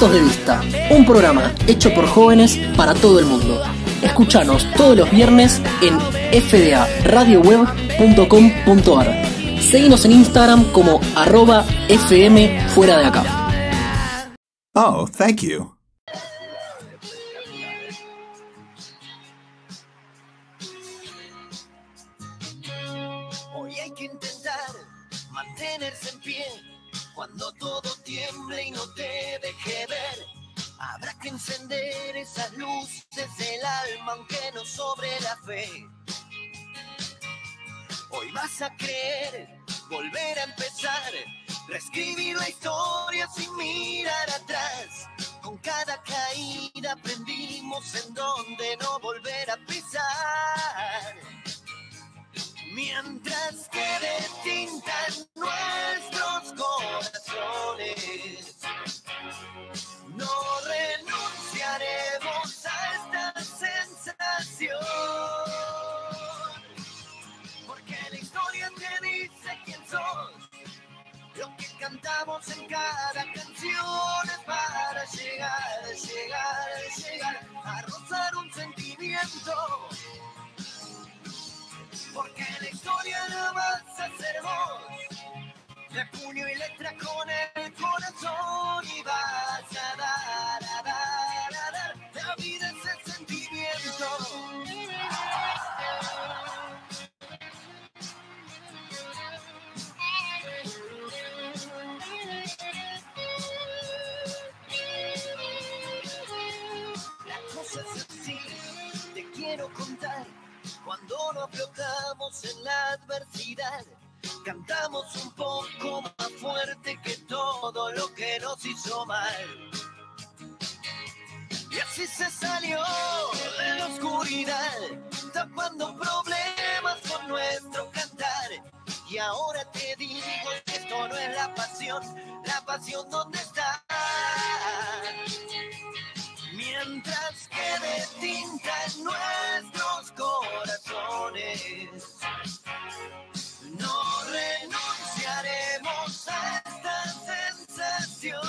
Puntos de Vista, un programa hecho por jóvenes para todo el mundo. Escúchanos todos los viernes en fdaradioweb.com.ar. Seguinos en Instagram como arroba fm fuera de acá. Oh, thank you. Hoy hay que intentar mantenerse en pie cuando todo tiemble y no te. Habrá que encender esas luces del alma aunque no sobre la fe. Hoy vas a creer, volver a empezar, reescribir la historia sin mirar atrás. Con cada caída aprendimos en dónde no volver a pisar. Mientras quede tinta Porque la historia la vas a hacer vos. De puño y letra con el corazón Cuando nos flotamos en la adversidad, cantamos un poco más fuerte que todo lo que nos hizo mal. Y así se salió de la oscuridad, tapando problemas con nuestro cantar. Y ahora te digo que esto no es la pasión, la pasión dónde está. Mientras quede tinta en nuestros corazones, no renunciaremos a esta sensación.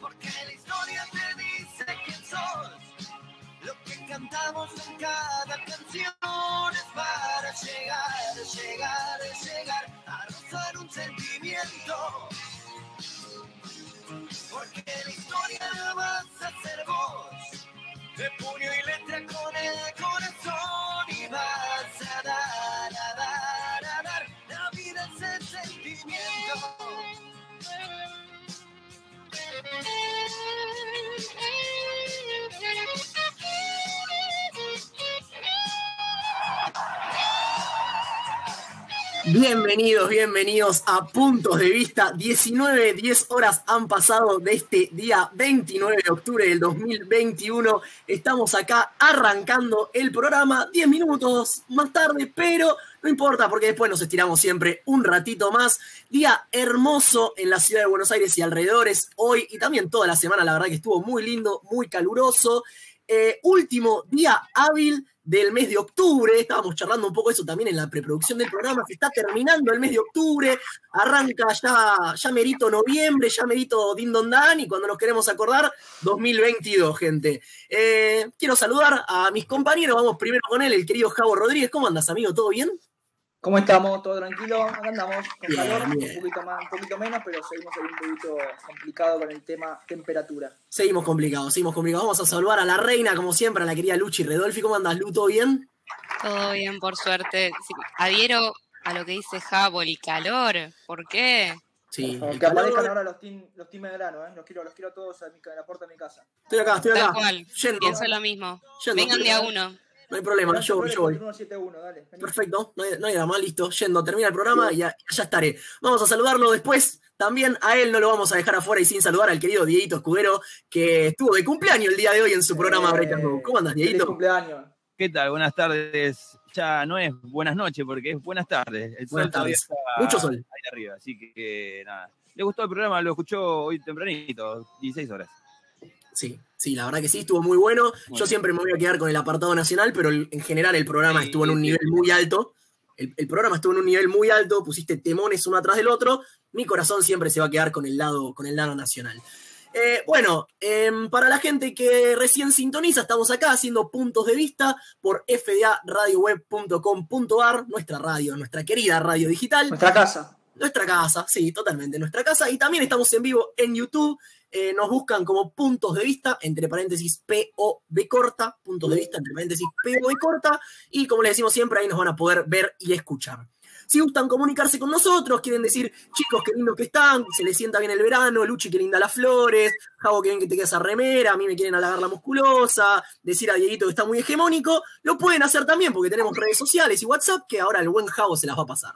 Porque la historia te dice quién sos. Lo que cantamos en cada canción es para llegar, llegar, llegar a rozar un sentimiento. Porque la historia la vas a hacer vos. De Bienvenidos, bienvenidos a Puntos de Vista. 19, 10 horas han pasado de este día 29 de octubre del 2021. Estamos acá arrancando el programa 10 minutos más tarde, pero no importa porque después nos estiramos siempre un ratito más. Día hermoso en la ciudad de Buenos Aires y alrededores hoy y también toda la semana. La verdad que estuvo muy lindo, muy caluroso. Eh, último día hábil del mes de octubre, estábamos charlando un poco eso también en la preproducción del programa, se está terminando el mes de octubre, arranca ya, ya merito noviembre, ya merito Din Don Dan, y cuando nos queremos acordar, 2022, gente. Eh, quiero saludar a mis compañeros, vamos primero con él, el querido Javo Rodríguez, ¿cómo andas, amigo? ¿Todo bien? ¿Cómo estamos? ¿Todo tranquilo? Acá andamos con calor, un poquito, más, un poquito menos, pero seguimos ahí un poquito complicado con el tema temperatura. Seguimos complicados, seguimos complicados. Vamos a saludar a la reina, como siempre, a la querida Luchi Redolfi. ¿Cómo andas, Lu? ¿Todo bien? Todo bien, por suerte. Sí, adhiero a lo que dice Jabo, el calor. ¿Por qué? Sí, que aparezcan ahora los team, los team de grano, ¿eh? Los quiero, los quiero todos a, mi, a la puerta de mi casa. Estoy acá, estoy Tal acá. cual. Yendo, Pienso lo mismo. yendo. Vengan de a uno. No hay problema, yo, yo voy. 171, dale. vení. Perfecto, no hay, no hay drama, listo, yendo, termina el programa y ya, ya estaré. Vamos a saludarlo después. También a él no lo vamos a dejar afuera y sin saludar al querido Dieguito Escudero, que estuvo de cumpleaños el día de hoy en su programa Eh, and Go. ¿Cómo andas, Dieguito? cumpleaños. ¿Qué tal? Buenas tardes. Ya no es buenas noches porque es buenas tardes. El sol Buenas todavía tardes. está Mucho sol. ahí arriba, así que nada. Le gustó el programa, lo escuchó hoy tempranito, 16 horas. Sí, sí, la verdad que sí, estuvo muy bueno. Yo siempre me voy a quedar con el apartado nacional, pero en general el programa Sí, estuvo en un sí, nivel sí. muy alto. el, el programa estuvo en un nivel muy alto, pusiste temones uno atrás del otro, mi corazón siempre se va a quedar con el lado, con el lado nacional. Eh, bueno, em, para la gente que recién sintoniza, estamos acá haciendo puntos de vista por fdaradioweb.com.ar, nuestra radio, nuestra querida radio digital. Nuestra casa. Nuestra casa, sí, totalmente, nuestra casa. Y también estamos en vivo en YouTube. Eh, nos buscan como puntos de vista, entre paréntesis POV corta, puntos de vista, entre paréntesis POV corta. Y como les decimos siempre, ahí nos van a poder ver y escuchar. Si gustan comunicarse con nosotros, quieren decir, chicos, qué lindos que están, se les sienta bien el verano, Luchi, qué linda las flores, Javo, qué bien que te queda esa remera, a mí me quieren halagar la musculosa, decir a Dieguito que está muy hegemónico, lo pueden hacer también porque tenemos redes sociales y WhatsApp que ahora el buen Javo se las va a pasar.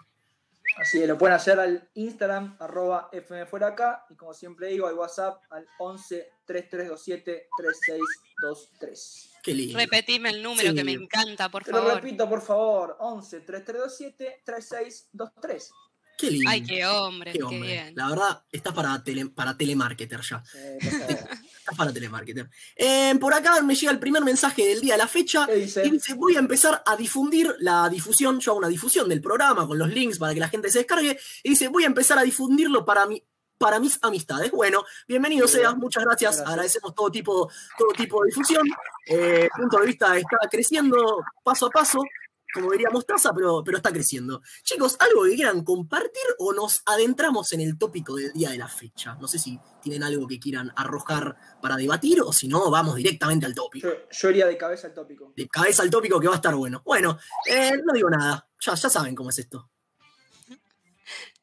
Así que lo pueden hacer al Instagram, arroba fmfuera acá, y como siempre digo, al WhatsApp al 11 3327 3623. Qué lindo. Repetime el número Sí. que me encanta, por Te lo favor. repito, por favor, 11 3327 3623. Qué lindo. Ay, qué hombre, Qué qué, hombre. bien. La verdad, estás para, tele, para telemarketer ya. Eh, para telemarketer. Eh, por acá me llega el primer mensaje del día, la fecha. ¿Qué dice? Y dice, voy a empezar a difundir la difusión, yo hago una difusión del programa con los links para que la gente se descargue, y dice, voy a empezar a difundirlo para mi, para mis amistades. Bueno, bienvenido Muy bien. seas, muchas gracias, Gracias. agradecemos todo tipo, todo tipo de difusión. Eh, punto de vista está creciendo paso a paso, como diría Mostaza, pero, pero está creciendo. Chicos, ¿algo que quieran compartir o nos adentramos en el tópico del día de la fecha? No sé si tienen algo que quieran arrojar para debatir o si no, vamos directamente al tópico Yo, yo iría de cabeza al tópico. de cabeza al tópico que va a estar bueno. Bueno, eh, no digo nada. Ya, ya saben cómo es esto.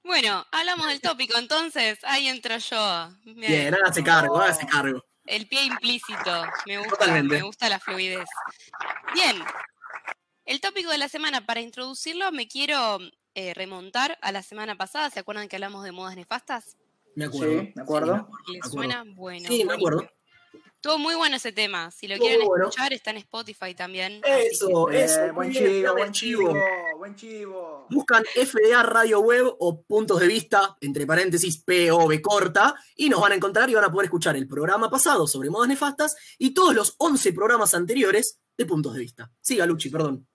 Bueno, hablamos del tópico, entonces ahí entro yo. Bien. Bien, hágase cargo, hágase cargo. El pie implícito. Me gusta, Totalmente. me gusta la fluidez. Bien. El tópico de la semana, para introducirlo, me quiero eh, remontar a la semana pasada. ¿Se acuerdan que hablamos de modas nefastas? Me acuerdo. Sí, me acuerdo. me ¿Les me acuerdo. suena? Bueno. Sí, me acuerdo. Estuvo muy bueno ese tema. Si lo quieren bueno. escuchar, está en Spotify también. Eso, Eh, eso. buen chivo, buen chivo, buen chivo. Buscan FDA Radio Web o puntos de vista, entre paréntesis, POV corta, y nos van a encontrar y van a poder escuchar el programa pasado sobre modas nefastas y todos los 11 programas anteriores de puntos de vista. Siga, Luchi, perdón.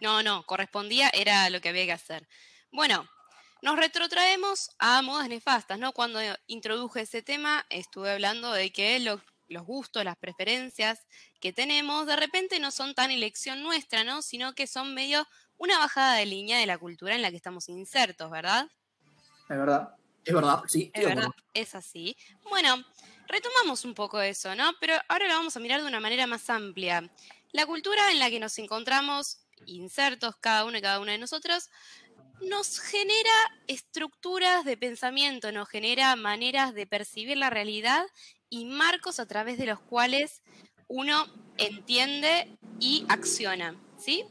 No, no, correspondía, era lo que había que hacer. Bueno, nos retrotraemos a modas nefastas, ¿no? Cuando introduje ese tema, estuve hablando de que lo- los gustos, las preferencias que tenemos, de repente no son tan elección nuestra, ¿no? Sino que son medio una bajada de línea de la cultura en la que estamos insertos, ¿verdad? Es verdad. Es verdad, sí. Es verdad, es así. Bueno, retomamos un poco eso, ¿no? Pero ahora lo vamos a mirar de una manera más amplia. La cultura en la que nos encontramos insertos, cada uno y cada una de nosotros, nos genera estructuras de pensamiento, nos genera maneras de percibir la realidad y marcos a través de los cuales uno entiende y acciona, ¿sí?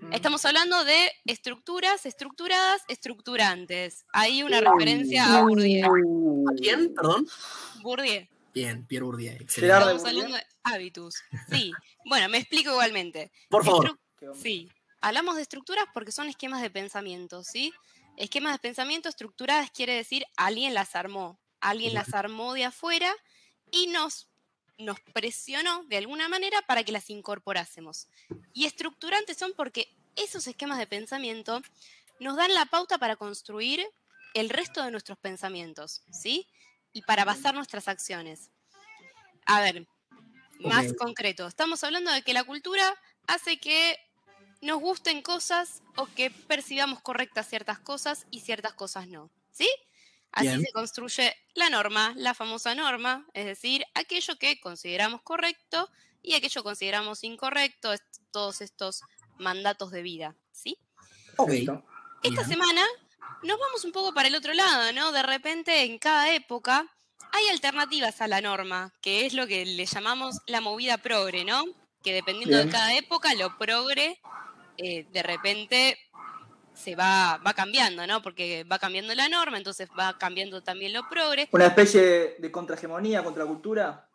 Mm. Estamos hablando de estructuras estructuradas, estructurantes. Hay una referencia a Bourdieu. ¿A quién? Perdón. Bourdieu. Bien, Pierre Bourdieu. Excelente. Estamos hablando de habitus. Sí. Bueno, me explico igualmente. Por favor. Estru-. Sí. Hablamos de estructuras porque son esquemas de pensamiento, ¿sí? Esquemas de pensamiento estructuradas quiere decir alguien las armó. Alguien las armó de afuera y nos, nos presionó de alguna manera para que las incorporásemos. Y estructurantes son porque esos esquemas de pensamiento nos dan la pauta para construir el resto de nuestros pensamientos, ¿sí? Y para basar nuestras acciones. A ver, más concreto, estamos hablando de que la cultura hace que nos gusten cosas o que percibamos correctas ciertas cosas y ciertas cosas no, ¿sí? Así Bien. se construye la norma, la famosa norma, es decir, aquello que consideramos correcto y aquello que consideramos incorrecto, est- todos estos mandatos de vida, ¿sí? Esta Bien. semana nos vamos un poco para el otro lado, ¿no? De repente en cada época hay alternativas a la norma, que es lo que le llamamos la movida progre, ¿no? Que dependiendo de cada época, lo progre eh, de repente se va, va cambiando, ¿no? Porque va cambiando la norma, entonces va cambiando también lo progre. Una especie de, contrahegemonía, contracultura.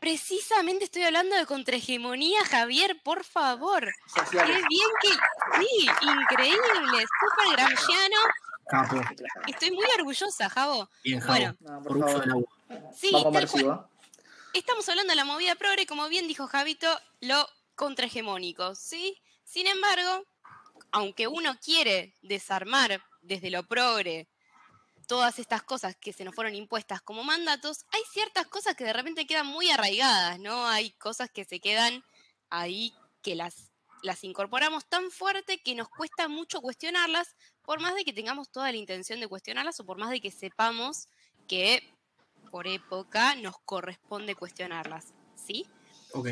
Precisamente estoy hablando de contrahegemonía, Javier, por favor. Qué bien que... Sí, increíble, súper gramsciano. Capo. Estoy muy orgullosa, Javo. Bien, Javo. Bueno, No, por favor. Sí, Vamos tal cual. Estamos hablando de la movida progre, como bien dijo Javito, lo contrahegemónico, ¿sí? Sin embargo, aunque uno quiere desarmar desde lo progre todas estas cosas que se nos fueron impuestas como mandatos, hay ciertas cosas que de repente quedan muy arraigadas, ¿no? Hay cosas que se quedan ahí que las incorporamos tan fuerte que nos cuesta mucho cuestionarlas, por más de que tengamos toda la intención de cuestionarlas o por más de que sepamos que por época nos corresponde cuestionarlas, ¿sí? Ok.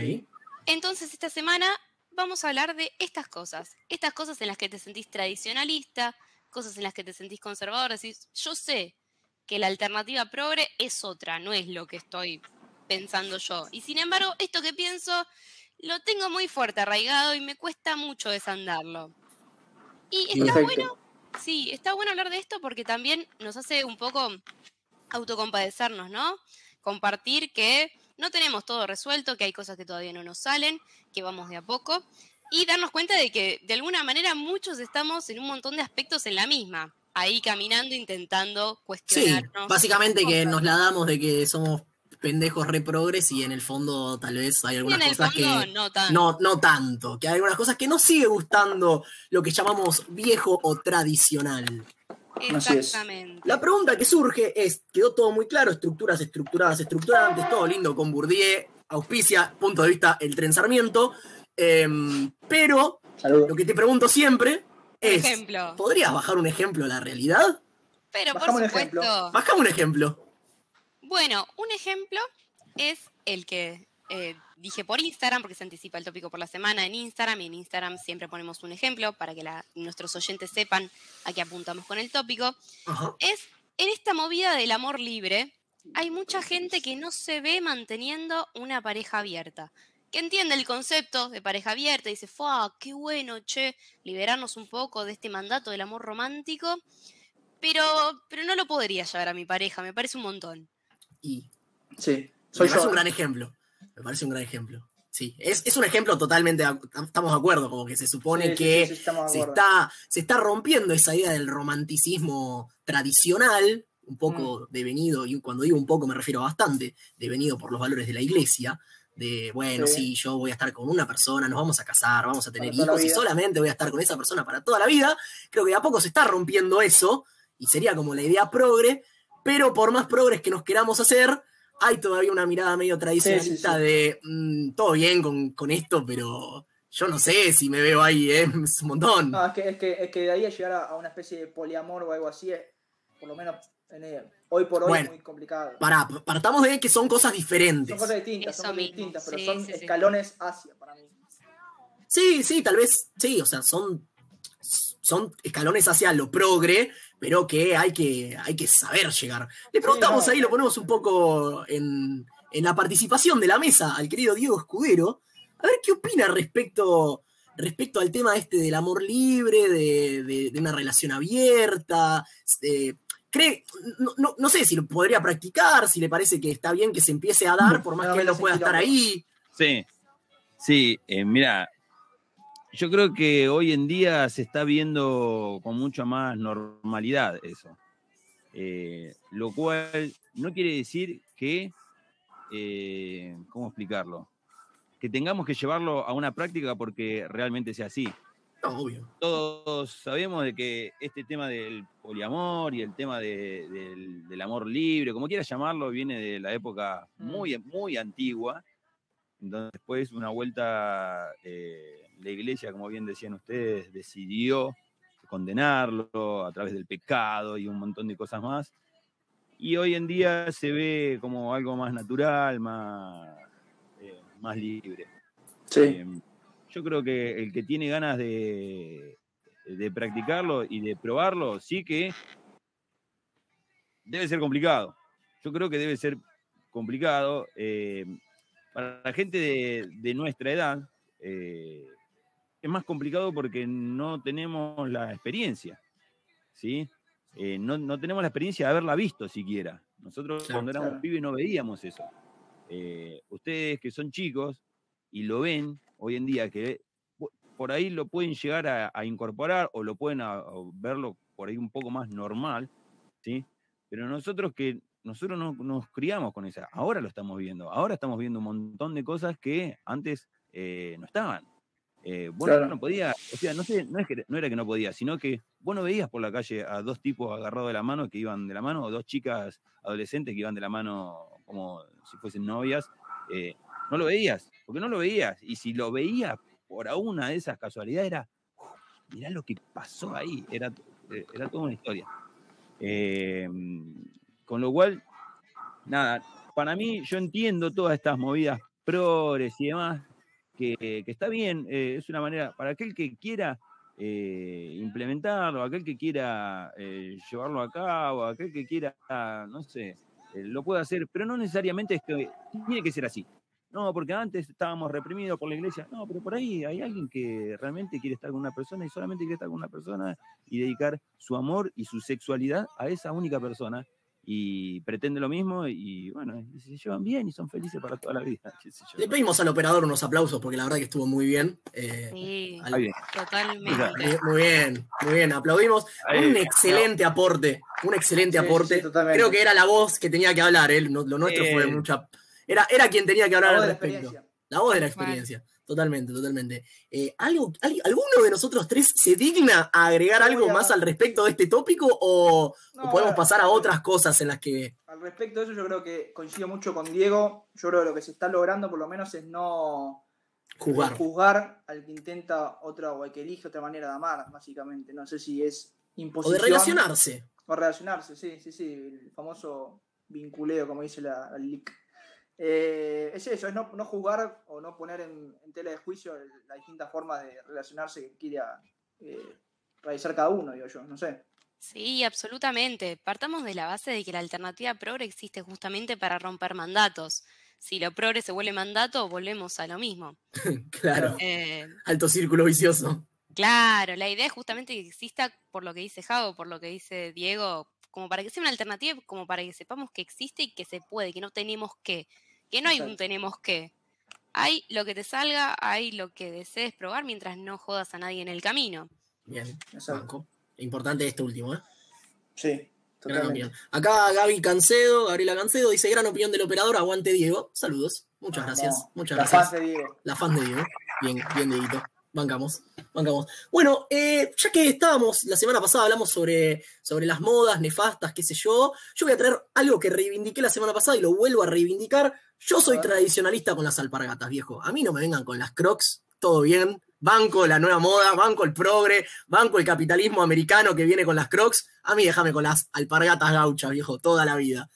Entonces esta semana vamos a hablar de estas cosas, estas cosas en las que te sentís tradicionalista, cosas en las que te sentís conservador, decís, yo sé que la alternativa progre es otra, no es lo que estoy pensando yo. Y sin embargo, esto que pienso lo tengo muy fuerte arraigado y me cuesta mucho desandarlo. Y está Perfecto. bueno, sí, está bueno hablar de esto porque también nos hace un poco autocompadecernos, ¿no? Compartir que no tenemos todo resuelto, que hay cosas que todavía no nos salen, que vamos de a poco, y darnos cuenta de que de alguna manera muchos estamos en un montón de aspectos en la misma, ahí caminando, intentando Sí, cuestionarnos. básicamente que nos la damos de que somos pendejos re progres y en el fondo tal vez hay algunas cosas que no tanto. no, no tanto, que hay algunas cosas que nos sigue gustando lo que llamamos viejo o tradicional. Exactamente. La pregunta que surge es, quedó todo muy claro, estructuras estructuradas, estructurantes, todo lindo con Bourdieu, auspicia, punto de vista, el tren Sarmiento, em, pero lo que te pregunto siempre es, ejemplo. ¿podrías bajar un ejemplo a la realidad? Pero por Bajamos un supuesto. ejemplo. Bajame un ejemplo. Bueno, un ejemplo es el que eh, dije por Instagram, porque se anticipa el tópico por la semana en Instagram, y en Instagram siempre ponemos un ejemplo para que la- nuestros oyentes sepan a qué apuntamos con el tópico. Ajá. Es en esta movida del amor libre, hay mucha gente que no se ve manteniendo una pareja abierta. Que entiende el concepto de pareja abierta y dice, ¡Fua! ¡Qué bueno, che! Liberarnos un poco de este mandato del amor romántico. Pero, pero no lo podría llevar a mi pareja, me parece un montón. Y Sí, soy yo. un gran ejemplo. Me parece un gran ejemplo. Sí, es, es un ejemplo totalmente, estamos de acuerdo, como que se supone Sí, que sí, sí, se, está, se está rompiendo esa idea del romanticismo tradicional, un poco Mm. devenido, y cuando digo un poco me refiero a bastante, devenido por los valores de la iglesia, de, bueno, sí. Yo voy a estar con una persona, nos vamos a casar, vamos a tener hijos y solamente voy a estar con esa persona para toda la vida. Creo que de a poco se está rompiendo eso, y sería como la idea progre, pero por más progres que nos queramos hacer, hay todavía una mirada medio tradicionalista sí. de mm, todo bien con, con esto, pero yo no sé si me veo ahí, ¿eh? es un montón. No, es que, es, que, es que de ahí a llegar a, a una especie de poliamor o algo así, es, por lo menos en el- hoy por hoy Bueno. es muy complicado. Pará, partamos de que son cosas diferentes. Son cosas distintas, son Eso cosas mismo, distintas, pero sí, son sí, sí. escalones hacia para mí. Sí, sí, tal vez, sí, o sea, son, son escalones hacia lo progre, pero que hay que, hay que saber llegar. Le preguntamos no. ahí, lo ponemos un poco en, en la participación de la mesa al querido Diego Escudero, a ver qué opina respecto, respecto al tema este del amor libre, de, de- de una relación abierta. cree, no, no- no sé si lo podría practicar, si le parece que está bien que se empiece a dar, por más No que él no pueda estar ahí. Sí, sí, eh, mira, yo creo que hoy en día se está viendo con mucha más normalidad eso. Eh, lo cual no quiere decir que, eh, ¿cómo explicarlo? Que tengamos que llevarlo a una práctica porque realmente sea así. No, obvio. Todos sabemos de que este tema del poliamor y el tema de- del, del amor libre, como quieras llamarlo, viene de la época muy, muy antigua. Entonces, después, una vuelta, eh, la iglesia, como bien decían ustedes, decidió condenarlo a través del pecado y un montón de cosas más. Y hoy en día se ve como algo más natural, más, eh, más libre. Sí. Eh, yo creo que el que tiene ganas de, de practicarlo y de probarlo, sí que debe ser complicado. Yo creo que debe ser complicado. eh, para la gente de, de nuestra edad, eh, es más complicado porque no tenemos la experiencia. ¿sí? Eh, no, no tenemos la experiencia de haberla visto siquiera. Nosotros Claro, cuando éramos claro. pibes no veíamos eso. Eh, ustedes que son chicos y lo ven hoy en día, que po- por ahí lo pueden llegar a, a incorporar o lo pueden a- a verlo por ahí un poco más normal, ¿sí? Pero nosotros que nosotros no, nos criamos con esa, ahora lo estamos viendo, ahora estamos viendo un montón de cosas que antes eh, no estaban. Eh, vos no- no podías, o sea, no, sé, no, es que, no era que no podías, sino que vos no veías por la calle a dos tipos agarrados de la mano que iban de la mano, o dos chicas adolescentes que iban de la mano como si fuesen novias. eh, no lo veías, porque no lo veías. Y si lo veías por alguna de esas casualidades, era, "Uf, mirá lo que pasó ahí, era, eh, era toda una historia. Eh, con lo cual, nada, para mí yo entiendo todas estas movidas progres y demás, que, que está bien, eh, es una manera, para aquel que quiera eh, implementarlo, aquel que quiera eh, llevarlo a cabo, aquel que quiera, no sé, eh, lo puede hacer, pero no necesariamente es que tiene que ser así. No, porque antes estábamos reprimidos por la iglesia. No, pero por ahí hay alguien que realmente quiere estar con una persona y solamente quiere estar con una persona y dedicar su amor y su sexualidad a esa única persona y pretende lo mismo y bueno, y se llevan bien y son felices para toda la vida. Le pedimos al operador unos aplausos porque la verdad que estuvo muy bien. Eh, Sí, al- Ahí bien. totalmente. muy- bien, muy bien, aplaudimos. Ahí, Un excelente aporte, un excelente Sí, aporte. sí. Creo que era la voz que tenía que hablar, ¿eh? No- lo nuestro fue Eh. mucha... Era, era quien tenía que hablar La voz al de la respecto. experiencia. La voz de la cual. Totalmente, totalmente. Eh, ¿algo, al- ¿Alguno de nosotros tres se digna a agregar algo a- más al respecto de este tópico o, o podemos pasar a otras cosas en las que... Al respecto de eso, yo creo que coincido mucho con Diego. Yo creo que lo que se está logrando, por lo menos, es no Jugar. juzgar al que intenta otra o al que elige otra manera de amar, básicamente. No sé si es O imposición. de relacionarse. O relacionarse, sí, sí, sí. El famoso vinculeo, como dice la, la LIC. Eh, es eso, es no, no juzgar o no poner en, en tela de juicio las distintas formas de relacionarse que quiera eh, realizar cada uno, digo yo, no sé. Sí, absolutamente. Partamos de la base de que la alternativa progre existe justamente para romper mandatos. Si lo progre se vuelve mandato, volvemos a lo mismo. Claro. Eh, Alto círculo vicioso. claro, la idea es justamente que exista, por lo que dice Javo, por lo que dice Diego, como para que sea una alternativa, como para que sepamos que existe y que se puede, que no tenemos que, que no hay un tenemos que. Hay lo que te salga, hay lo que desees probar mientras no jodas a nadie en el camino. Bien, Exacto. banco. Importante este último, ¿eh? Sí, Gran totalmente. opinión. Acá Gaby Cancedo, Gabriela Cancedo, dice gran opinión del operador, aguante Diego. Saludos. Muchas Vamos. gracias. Muchas La gracias. faz de Diego. La fan de Diego. Bien, bien, Dieguito. Bancamos, bancamos. Bueno, eh, ya que estábamos, la semana pasada hablamos sobre, sobre las modas nefastas, qué sé yo. Yo voy a traer algo que reivindiqué la semana pasada y lo vuelvo a reivindicar. Yo soy tradicionalista con las alpargatas, viejo. A mí no me vengan con las crocs, todo bien. Banco la nueva moda, banco el progre, banco el capitalismo americano que viene con las crocs. A mí déjame con las alpargatas gauchas, viejo, toda la vida.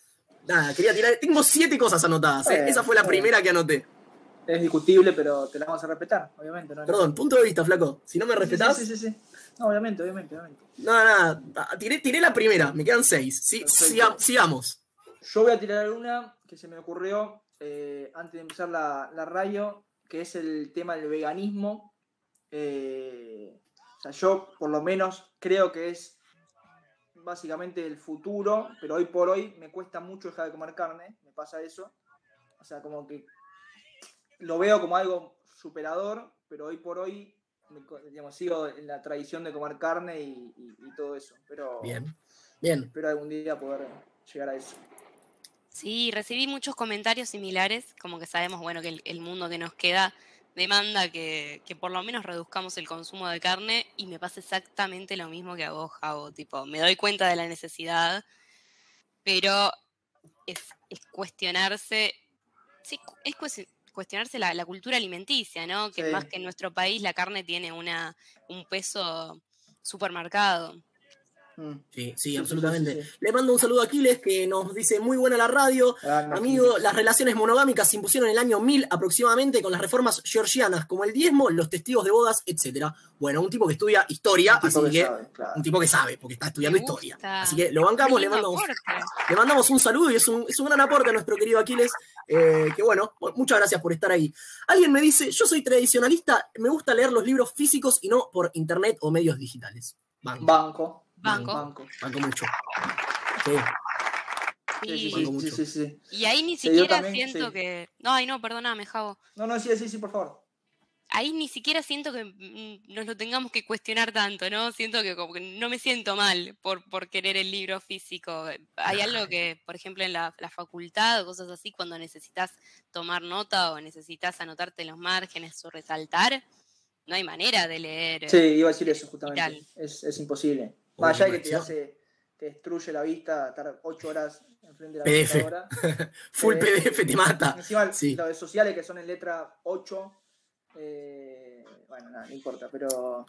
Nada, quería tirar. Tengo siete cosas anotadas. ¿eh? Esa fue la primera que anoté. Es discutible, pero te la vamos a respetar, obviamente. ¿no? Perdón, punto de vista, flaco. Si no me Sí, sí, respetás, Sí, sí, sí. No, obviamente, obviamente, obviamente. nada, nada. Ah, Tiré, tiré la primera, me quedan seis. Sí, siga- sigamos. Yo voy a tirar una que se me ocurrió eh, antes de empezar la, la radio, que es el tema del veganismo. Eh, o sea, yo por lo menos creo que es básicamente el futuro, pero hoy por hoy me cuesta mucho dejar de comer carne, me pasa eso. O sea, como que lo veo como algo superador, pero hoy por hoy digamos, sigo en la tradición de comer carne y, y- y todo eso. Pero Bien, bien. espero algún día poder llegar a eso. Sí, recibí muchos comentarios similares, como que sabemos, bueno, que el, el mundo que nos queda demanda que, que por lo menos reduzcamos el consumo de carne y me pasa exactamente lo mismo que a vos, Javo, tipo, me doy cuenta de la necesidad, pero es, es cuestionarse, sí, es cuestionarse la, la cultura alimenticia, ¿no? Que Sí. más que en nuestro país la carne tiene una, un peso supermercado. Mm. Sí, sí, absolutamente. sí, sí. Le mando un saludo a Aquiles que nos dice muy buena la radio. Ah, no, Amigo, sí. las relaciones monogámicas se impusieron en el año 1000 aproximadamente con las reformas georgianas, como el diezmo, los testigos de bodas, etc. Bueno, un tipo que estudia historia, así que que, sabe, claro. un tipo que sabe, porque está estudiando historia. Así que lo bancamos, le mandamos, le mandamos un saludo y es un, es un gran aporte a nuestro querido Aquiles. Eh, que bueno, muchas gracias por estar ahí. Alguien me dice, yo soy tradicionalista, me gusta leer los libros físicos y no por internet o medios digitales. Banco, Banco. Banco. Banco. banco mucho. Sí, Sí, sí, Sí. sí, Banco sí, mucho. sí, sí. Y ahí ni siquiera también, siento sí. que. No, ay, no, perdóname, Javo. No, no, sí, sí, sí, por favor. Ahí ni siquiera siento que mm, nos lo tengamos que cuestionar tanto, ¿no? Siento que como que no me siento mal por, por querer el libro físico. Hay algo que, por ejemplo, en la, la facultad o cosas así, cuando necesitas tomar nota o necesitas anotarte en los márgenes o resaltar, no hay manera de leer. Sí, iba a decir eso justamente. Es, es, imposible. Más allá de que te, hace, te destruye la vista, estar ocho horas enfrente de la PDF. Full eh, PDF te mata. Encima, sí. los sociales que son en letra 8, eh, bueno, nada, no importa, pero,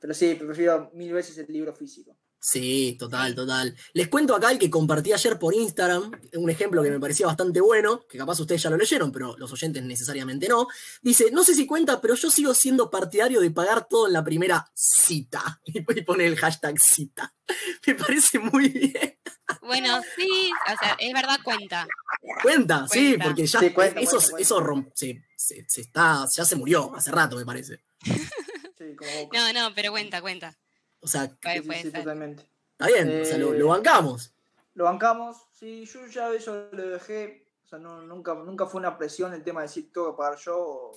pero sí, prefiero mil veces el libro físico. Sí, total, total. Les cuento acá el que compartí ayer por Instagram, un ejemplo que me parecía bastante bueno, que capaz ustedes ya lo leyeron, pero los oyentes necesariamente no. Dice, no sé si cuenta, pero yo sigo siendo partidario de pagar todo en la primera cita. Y pone el hashtag cita. Me parece muy bien. Bueno, sí, o sea, es verdad, cuenta. Cuenta, sí, porque ya eso, eso se, está, ya se murió hace rato, me parece. no, no, pero cuenta, cuenta. O sea, sí, totalmente. Está bien, o sea, lo, eh, bancamos. Lo bancamos, sí, yo ya eso lo dejé, o sea, no, nunca, nunca fue una presión el tema de decir tengo que pagar yo.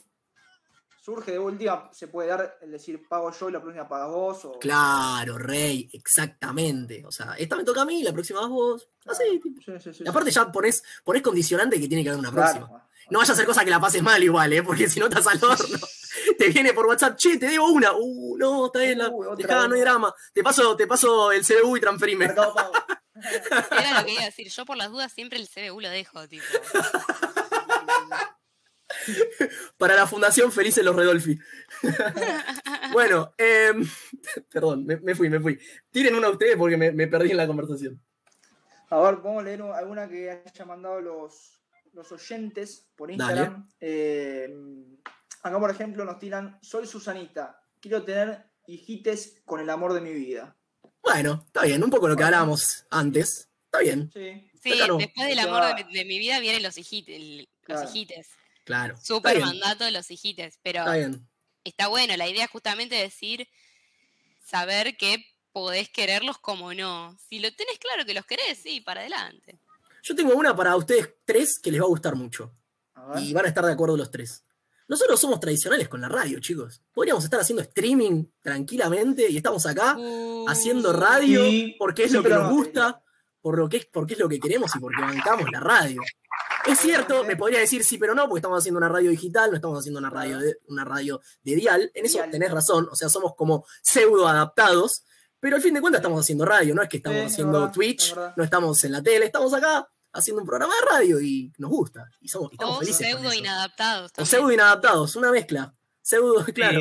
Surge de última, se puede dar el decir pago yo y la próxima pagas vos. O... Claro, rey, exactamente. O sea, esta me toca a mí, la próxima vas vos. Así, sí, sí, sí, aparte ya pones, pones condicionante que tiene que haber una próxima. No vayas a hacer cosas que la pases mal igual, ¿eh? porque si no estás al horno. Te viene por WhatsApp, che, te debo una. Uh, no, está bien, la, dejá, no hay drama. Te paso, te paso el CBU y transferime. Era lo que iba a decir. Yo por las dudas siempre el CBU lo dejo, tipo. Para la Fundación Felices los Redolfi. bueno, em, perdón, me, fui, me fui. Tiren una a ustedes porque me, perdí en la conversación. A ver, vamos a leer alguna que haya mandado los, los oyentes por Instagram. Eh, Acá, por ejemplo, nos tiran, soy Susanita, quiero tener hijites con el amor de mi vida. Bueno, está bien, un poco lo que hablábamos antes. Está bien. Sí, después del amor de, mi vida vienen los hijites. Los hijites. Claro. Súper mandato de los hijites, pero está, bien. está bueno. La idea es justamente decir, saber que podés quererlos como no. Si lo tenés claro que los querés, sí, para adelante. Yo tengo una para ustedes tres que les va a gustar mucho. Y van a estar de acuerdo los tres. Nosotros somos tradicionales con la radio, chicos. Podríamos estar haciendo streaming tranquilamente y estamos acá uh, haciendo radio porque es lo que nos gusta, por lo que es, porque es lo que queremos y porque bancamos la radio. Es cierto, me podría decir sí, pero no, porque estamos haciendo una radio digital, no estamos haciendo una radio de, una radio de dial. En eso tenés razón, o sea, somos como pseudo adaptados, pero al fin de cuentas estamos haciendo radio, no es que estamos haciendo Twitch, no estamos en la tele, estamos acá haciendo un programa de radio y nos gusta. Y, somos, estamos o pseudo inadaptados. O pseudo inadaptados, una mezcla. Pseudo, claro.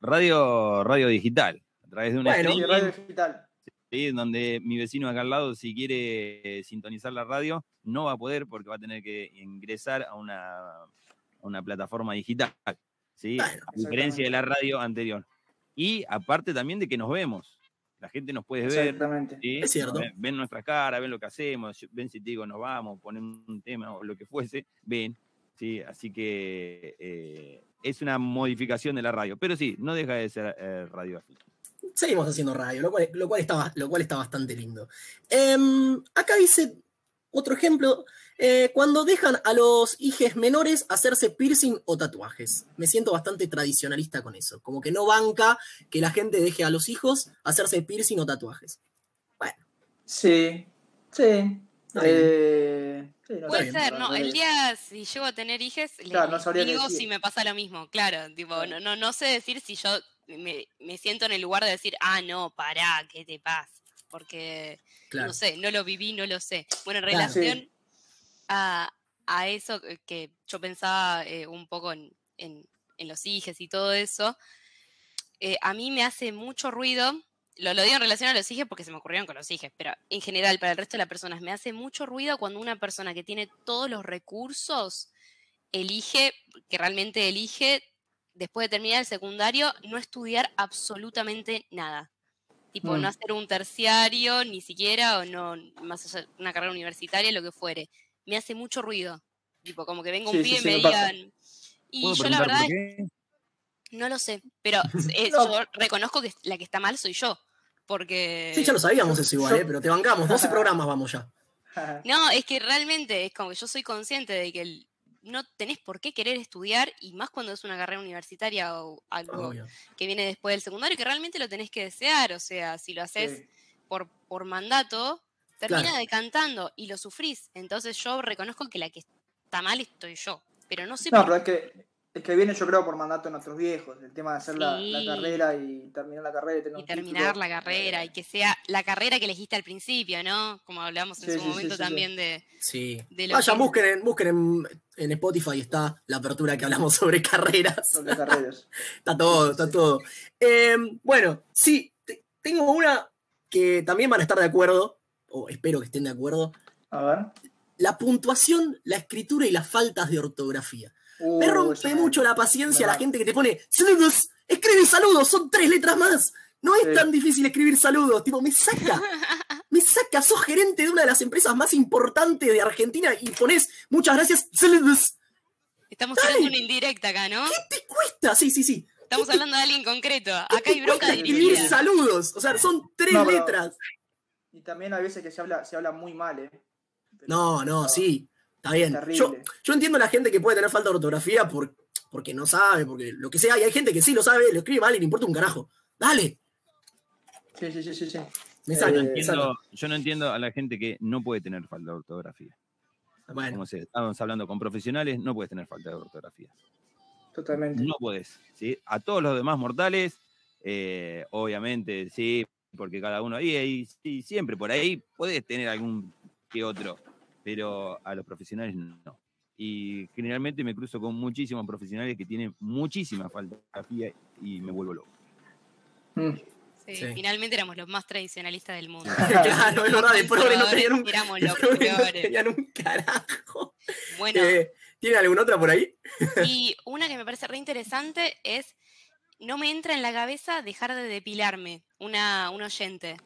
radio, radio, digital, a través de una radio digital. Sí, donde mi vecino acá al lado, si quiere sintonizar la radio, no va a poder porque va a tener que ingresar a una, una plataforma digital. ¿sí? a diferencia de la radio anterior. Y aparte también de que nos vemos la gente nos puede ver. Es cierto. Ven, nuestras caras, ven lo que hacemos, ven si te digo nos vamos, ponen un tema o lo que fuese, ven. ¿sí? Así que eh, es una modificación de la radio. Pero sí, no deja de ser eh, radio Seguimos haciendo radio, lo cual, lo cual, está, lo cual está bastante lindo. Em, acá dice otro ejemplo, eh, cuando dejan a los hijos menores hacerse piercing o tatuajes. Me siento bastante tradicionalista con eso. Como que no banca que la gente deje a los hijos hacerse piercing o tatuajes. Bueno. Sí, sí. Eh, Puede ser, no. El día si llego a tener hijos, le digo si me pasa lo mismo. Claro, tipo, no, no, no sé decir si yo me, me, siento en el lugar de decir, ah, no, pará, ¿qué te pasa? Porque, no sé, no lo viví, no lo sé. Bueno, en relación a, eso que yo pensaba eh, un poco en, los hijos y todo eso, eh, a mí me hace mucho ruido, lo, lo digo en relación a los hijos porque se me ocurrieron con los hijos, pero en general para el resto de las personas me hace mucho ruido cuando una persona que tiene todos los recursos elige, que realmente elige, después de terminar el secundario, no estudiar absolutamente nada. Tipo, no mm. hacer un terciario, ni siquiera, o no, más allá, una carrera universitaria, lo que fuere me hace mucho ruido. Tipo, como que venga un pie y me, digan. Y yo la verdad no lo sé, pero eh, yo reconozco que la que está mal soy yo. Porque. Sí, ya lo sabíamos eso igual, ¿eh? pero te bancamos, 12 programas vamos ya. No, es que realmente es como que yo soy consciente de que no tenés por qué querer estudiar, y más cuando es una carrera universitaria o algo que viene después del secundario, que realmente lo tenés que desear. O sea, si lo haces por, por mandato, termina decantando y lo sufrís. Entonces yo reconozco que la que está mal estoy yo. Pero no sé no, es que Es que viene, yo creo, por mandato de nuestros viejos, el tema de hacer la, carrera y terminar la carrera y tener y terminar título. la carrera y que sea la carrera que elegiste al principio, ¿no? Como hablamos en Sí, su sí, momento sí, sí. también de, Sí. de lo Vayan, que- busquen, en, busquen en, en Spotify, está la apertura que hablamos sobre carreras. Sobre carreras. Está todo, está todo. Eh, bueno, sí, te- tengo una que también van a estar de acuerdo, o espero que estén de acuerdo. A ver. La puntuación, la escritura y las faltas de ortografía. Uh, Me rompe mucho la paciencia la gente que te pone saludos, escribe saludos, son tres letras más. No es Sí. tan difícil escribir saludos, tipo, me saca, me saca, sos gerente de una de las empresas más importantes de Argentina y pones muchas gracias, saludos. Estamos Dale. tirando una indirecta acá, ¿no? ¿Qué te cuesta? Sí, sí, sí. Estamos hablando de alguien concreto. Acá ¿Qué hay bronca cuesta escribir saludos? O sea, son tres No, letras. Y también hay veces que se habla, se habla muy mal, ¿eh? Pero- No, no, sí, está bien. Terrible. Yo, yo entiendo a la gente que puede tener falta de ortografía por, porque no sabe, porque lo que sea, y hay gente que sí lo sabe, lo escribe mal y le importa un carajo. Dale, Sí, sí, sí, sí. sí. me Eh, saca. Yo no me entiendo, saca. yo no entiendo a la gente que no puede tener falta de ortografía. Bueno, Como se estamos hablando con profesionales, no puedes tener falta de ortografía. Totalmente. No podés. ¿sí? A todos los demás mortales, eh, obviamente, sí, porque cada uno ahí, ahí sí, siempre por ahí puedes tener algún que otro, pero a los profesionales no. Y generalmente me cruzo con muchísimos profesionales que tienen muchísima falta de y me vuelvo loco. Mm. Sí, Sí. Finalmente éramos los más tradicionalistas del mundo. claro, es verdad, de progre no tenían un, Éramos los no peores. tenían un carajo. Bueno, Eh, ¿Tiene alguna otra por ahí? y una que me parece re interesante es, no me entra en la cabeza dejar de depilarme, una, un oyente.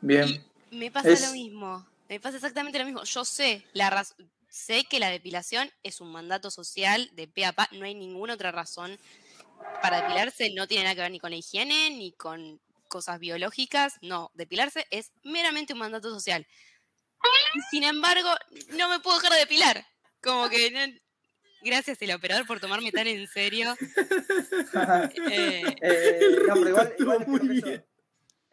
Bien. Me pasa Es- lo mismo, me pasa exactamente lo mismo. Yo sé, la sé que la depilación es un mandato social de pe a pa, no hay ninguna otra razón para depilarse, no tiene nada que ver ni con la higiene, ni con cosas biológicas, no, depilarse es meramente un mandato social. Y Sin embargo, no me puedo dejar de depilar. Como que no- gracias el operador por tomarme tan en serio. Eh, Eh, no, pero igual, Estuvo igual muy eso bien.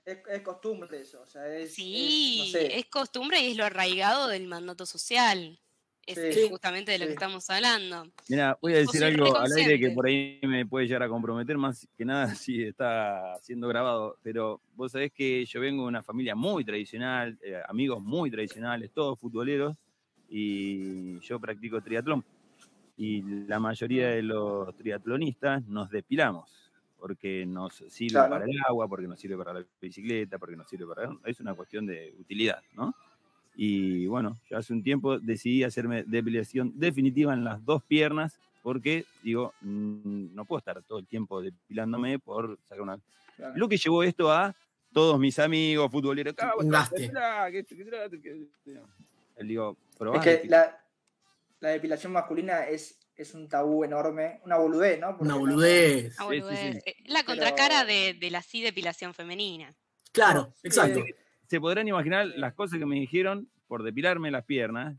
Es, es costumbre eso. O sea, es, Sí, es, no sé, es costumbre y es lo arraigado del mandato social. Es, Sí. es justamente de lo que estamos hablando. Mira, voy a decir algo al aire que por ahí me puede llegar a comprometer más que nada si está siendo grabado, pero vos sabés que yo vengo de una familia muy tradicional, eh, amigos muy tradicionales, todos futboleros, y yo practico triatlón. Y la mayoría de los triatlonistas nos depilamos, porque nos sirve Claro. para el agua, porque nos sirve para la bicicleta, porque nos sirve para... Es una cuestión de utilidad, ¿no? Y bueno, yo hace un tiempo decidí hacerme depilación definitiva en las dos piernas porque, digo, no puedo estar todo el tiempo depilándome por sacar una... claro. Lo que llevó esto a todos mis amigos futboleros, "Ah, vos Un te gaste. depilás, que esto, que lo otro, que-". Él digo, Es que depilar". la, la depilación masculina es, es un tabú enorme, una boludez, ¿no? Porque Una no- boludez. Sí, sí, boludez. sí. Eh, La Pero- contracara de, de la sí depilación femenina. Claro, exacto. Se podrán imaginar las cosas que me dijeron por depilarme las piernas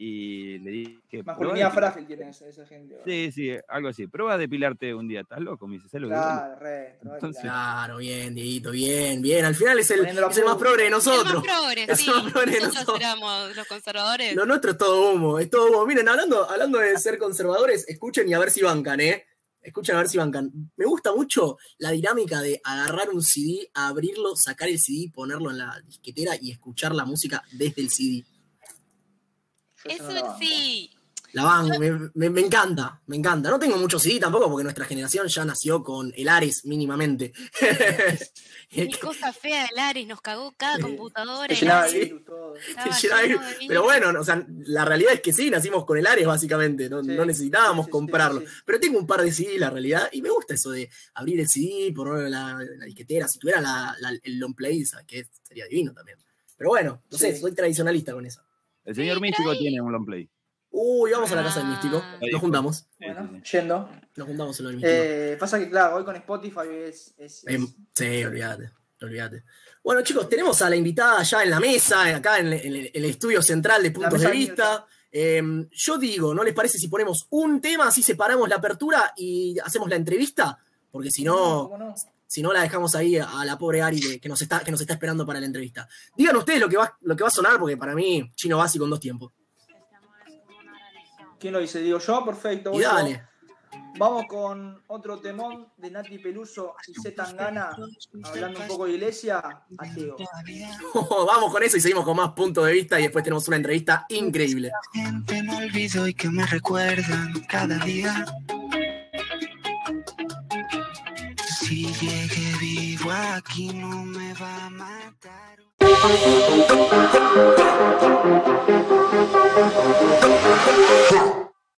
y le dije... "Probá Masculinidad depilar". frágil tiene esa, gente. ¿verdad? Sí, sí, algo así. Prueba a depilarte un día, ¿estás loco? Me dice, ¿sabes lo que duele?". Claro, re, Entonces- claro. Bien, Dieguito, bien, bien. Al final es el, es el más progre de El más nosotros. progre, Es sí. el más progre de Nosotros nosotros. éramos los conservadores. Lo nuestro es todo humo, es todo humo. Miren, hablando, hablando de ser conservadores, escuchen y a ver si bancan, ¿eh? Escuchen a ver si bancan. Me gusta mucho la dinámica de agarrar un CD, abrirlo, sacar el CD, ponerlo en la disquetera y escuchar la música desde el CD. Eso banco. sí. La van, me, me- me encanta, me encanta. No tengo mucho CD tampoco porque nuestra generación ya nació con el Ares mínimamente. Qué cosa fea el Ares, nos cagó cada computadora. Virus todo. de Pero virus. bueno, o sea, la realidad es que sí, nacimos con el Ares básicamente, no, Sí, no necesitábamos sí, comprarlo. sí, sí. Pero tengo un par de CD, la realidad, y me gusta eso de abrir el CD, ponerlo en la, la disquetera. Si tuviera la- la- el long play, ¿sabes qué? Sería divino también. Pero bueno, no sé, soy tradicionalista con eso. El señor Sí, Místico ahí- tiene un long play. Uy, vamos a la casa del Ah. místico. Nos juntamos. Sí, Bueno, sí, sí. yendo. Nos juntamos en lo del místico. Eh, pasa que, claro, hoy con Spotify es. es- Em, es- sí, olvídate, olvídate. Bueno, chicos, tenemos a la invitada ya en la mesa, acá en, en el, en el estudio central de Puntos de Vista. Em, yo digo, ¿no les parece si ponemos un tema, así separamos la apertura y hacemos la entrevista? Porque si no, ¿Cómo no? Si no la dejamos ahí a la pobre Ari que, que nos, está, que nos está esperando para la entrevista. Digan ustedes lo que, va, lo que va a sonar, porque para mí, chino básico en dos tiempos. ¿Quién lo dice? Digo yo, perfecto. Y dale. Vamos con otro temón de Nati Peluso y Z Tangana, hablando un poco de iglesia, ateo. Vamos con eso y seguimos con más puntos de vista y después tenemos una entrevista increíble. Gente me olvido y que me recuerdan cada día. Si llegué vivo aquí no me va a matar.